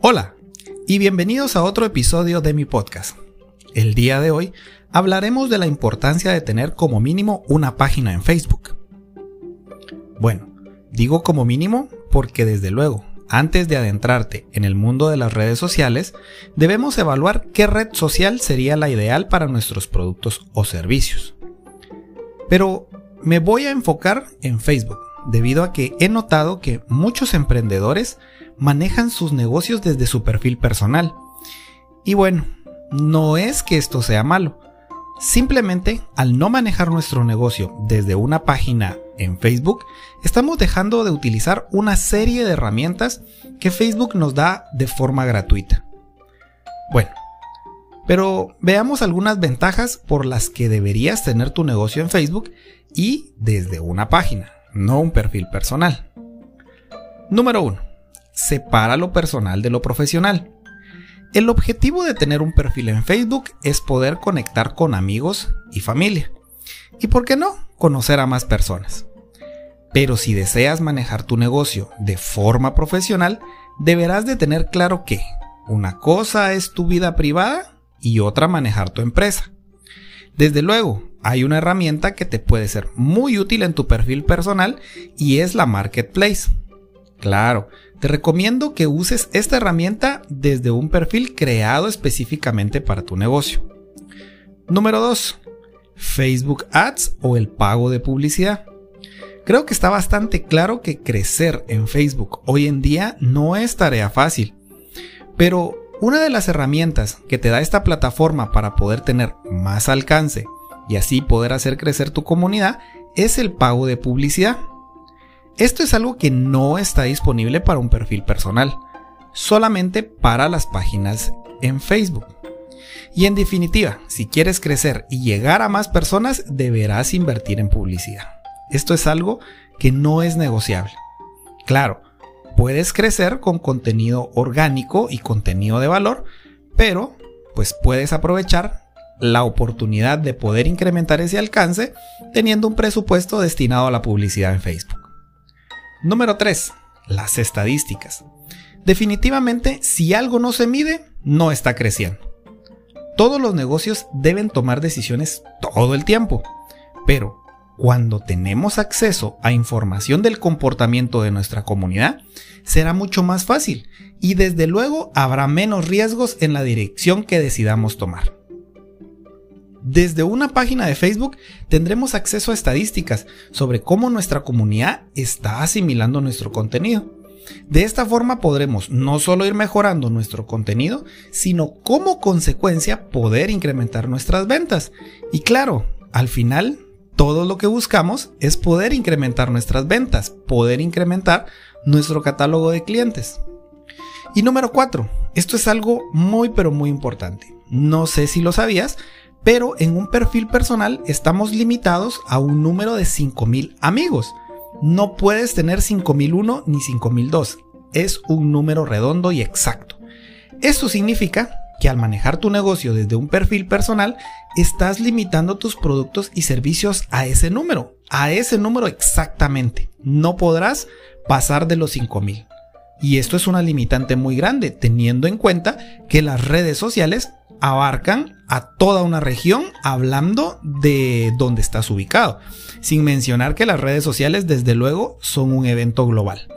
Hola y bienvenidos a otro episodio de mi podcast. El día de hoy hablaremos de la importancia de tener como mínimo una página en Facebook. Bueno, digo como mínimo porque desde luego, antes de adentrarte en el mundo de las redes sociales, debemos evaluar qué red social sería la ideal para nuestros productos o servicios. Pero me voy a enfocar en Facebook, debido a que he notado que muchos emprendedores manejan sus negocios desde su perfil personal. Y bueno, no es que esto sea malo. Simplemente, al no manejar nuestro negocio desde una página en Facebook, estamos dejando de utilizar una serie de herramientas que Facebook nos da de forma gratuita. Bueno, pero veamos algunas ventajas por las que deberías tener tu negocio en Facebook y desde una página, no un perfil personal. Número 1. Separa lo personal de lo profesional. El objetivo de tener un perfil en Facebook es poder conectar con amigos y familia. Y por qué no, conocer a más personas. Pero si deseas manejar tu negocio de forma profesional, deberás de tener claro que una cosa es tu vida privada y otra manejar tu empresa. Desde luego, hay una herramienta que te puede ser muy útil en tu perfil personal y es la Marketplace. Claro, te recomiendo que uses esta herramienta desde un perfil creado específicamente para tu negocio. Número 2. Facebook Ads o el pago de publicidad. Creo que está bastante claro que crecer en Facebook hoy en día no es tarea fácil. Pero una de las herramientas que te da esta plataforma para poder tener más alcance y así poder hacer crecer tu comunidad es el pago de publicidad. Esto es algo que no está disponible para un perfil personal, solamente para las páginas en Facebook. Y en definitiva, si quieres crecer y llegar a más personas, deberás invertir en publicidad. Esto es algo que no es negociable. Claro, puedes crecer con contenido orgánico y contenido de valor, pero pues puedes aprovechar la oportunidad de poder incrementar ese alcance teniendo un presupuesto destinado a la publicidad en Facebook. Número 3. Las estadísticas. Definitivamente, si algo no se mide, no está creciendo. Todos los negocios deben tomar decisiones todo el tiempo, pero cuando tenemos acceso a información del comportamiento de nuestra comunidad, será mucho más fácil y desde luego habrá menos riesgos en la dirección que decidamos tomar. Desde una página de Facebook tendremos acceso a estadísticas sobre cómo nuestra comunidad está asimilando nuestro contenido. De esta forma podremos no solo ir mejorando nuestro contenido, sino como consecuencia poder incrementar nuestras ventas. Y claro, al final, todo lo que buscamos es poder incrementar nuestras ventas, poder incrementar nuestro catálogo de clientes. Y número 4, esto es algo muy pero muy importante. No sé si lo sabías, pero en un perfil personal estamos limitados a un número de 5000 amigos. No puedes tener 5001 ni 5002. Es un número redondo y exacto. Esto significa que al manejar tu negocio desde un perfil personal, estás limitando tus productos y servicios a ese número, a ese número exactamente. No podrás pasar de los 5000. Y esto es una limitante muy grande, teniendo en cuenta que las redes sociales abarcan a toda una región hablando de dónde estás ubicado, sin mencionar que las redes sociales desde luego son un evento global.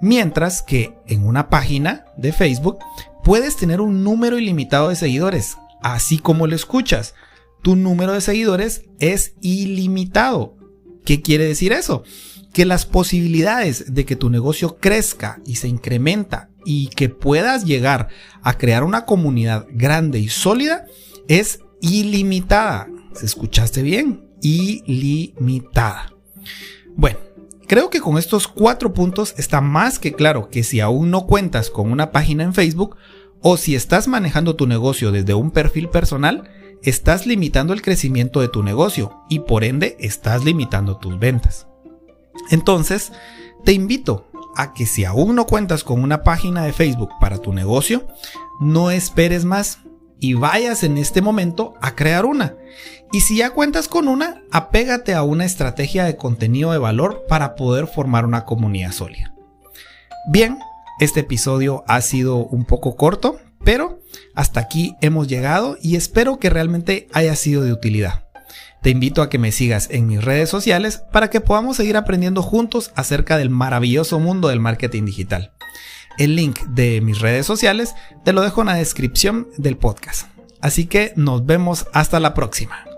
Mientras que en una página de Facebook puedes tener un número ilimitado de seguidores, así como lo escuchas. Tu número de seguidores es ilimitado. ¿Qué quiere decir eso? Que las posibilidades de que tu negocio crezca y se incrementa y que puedas llegar a crear una comunidad grande y sólida es ilimitada. ¿Se escuchaste bien? Ilimitada. Bueno, creo que con estos cuatro puntos está más que claro que si aún no cuentas con una página en Facebook o si estás manejando tu negocio desde un perfil personal, estás limitando el crecimiento de tu negocio y por ende estás limitando tus ventas. Entonces, te invito que si aún no cuentas con una página de Facebook para tu negocio, no esperes más y vayas en este momento a crear una. Y si ya cuentas con una, apégate a una estrategia de contenido de valor para poder formar una comunidad sólida. Bien, Este episodio ha sido un poco corto, pero hasta aquí hemos llegado y espero que realmente haya sido de utilidad. Te invito a que me sigas en mis redes sociales para que podamos seguir aprendiendo juntos acerca del maravilloso mundo del marketing digital. El link de mis redes sociales te lo dejo en la descripción del podcast. Así que nos vemos hasta la próxima.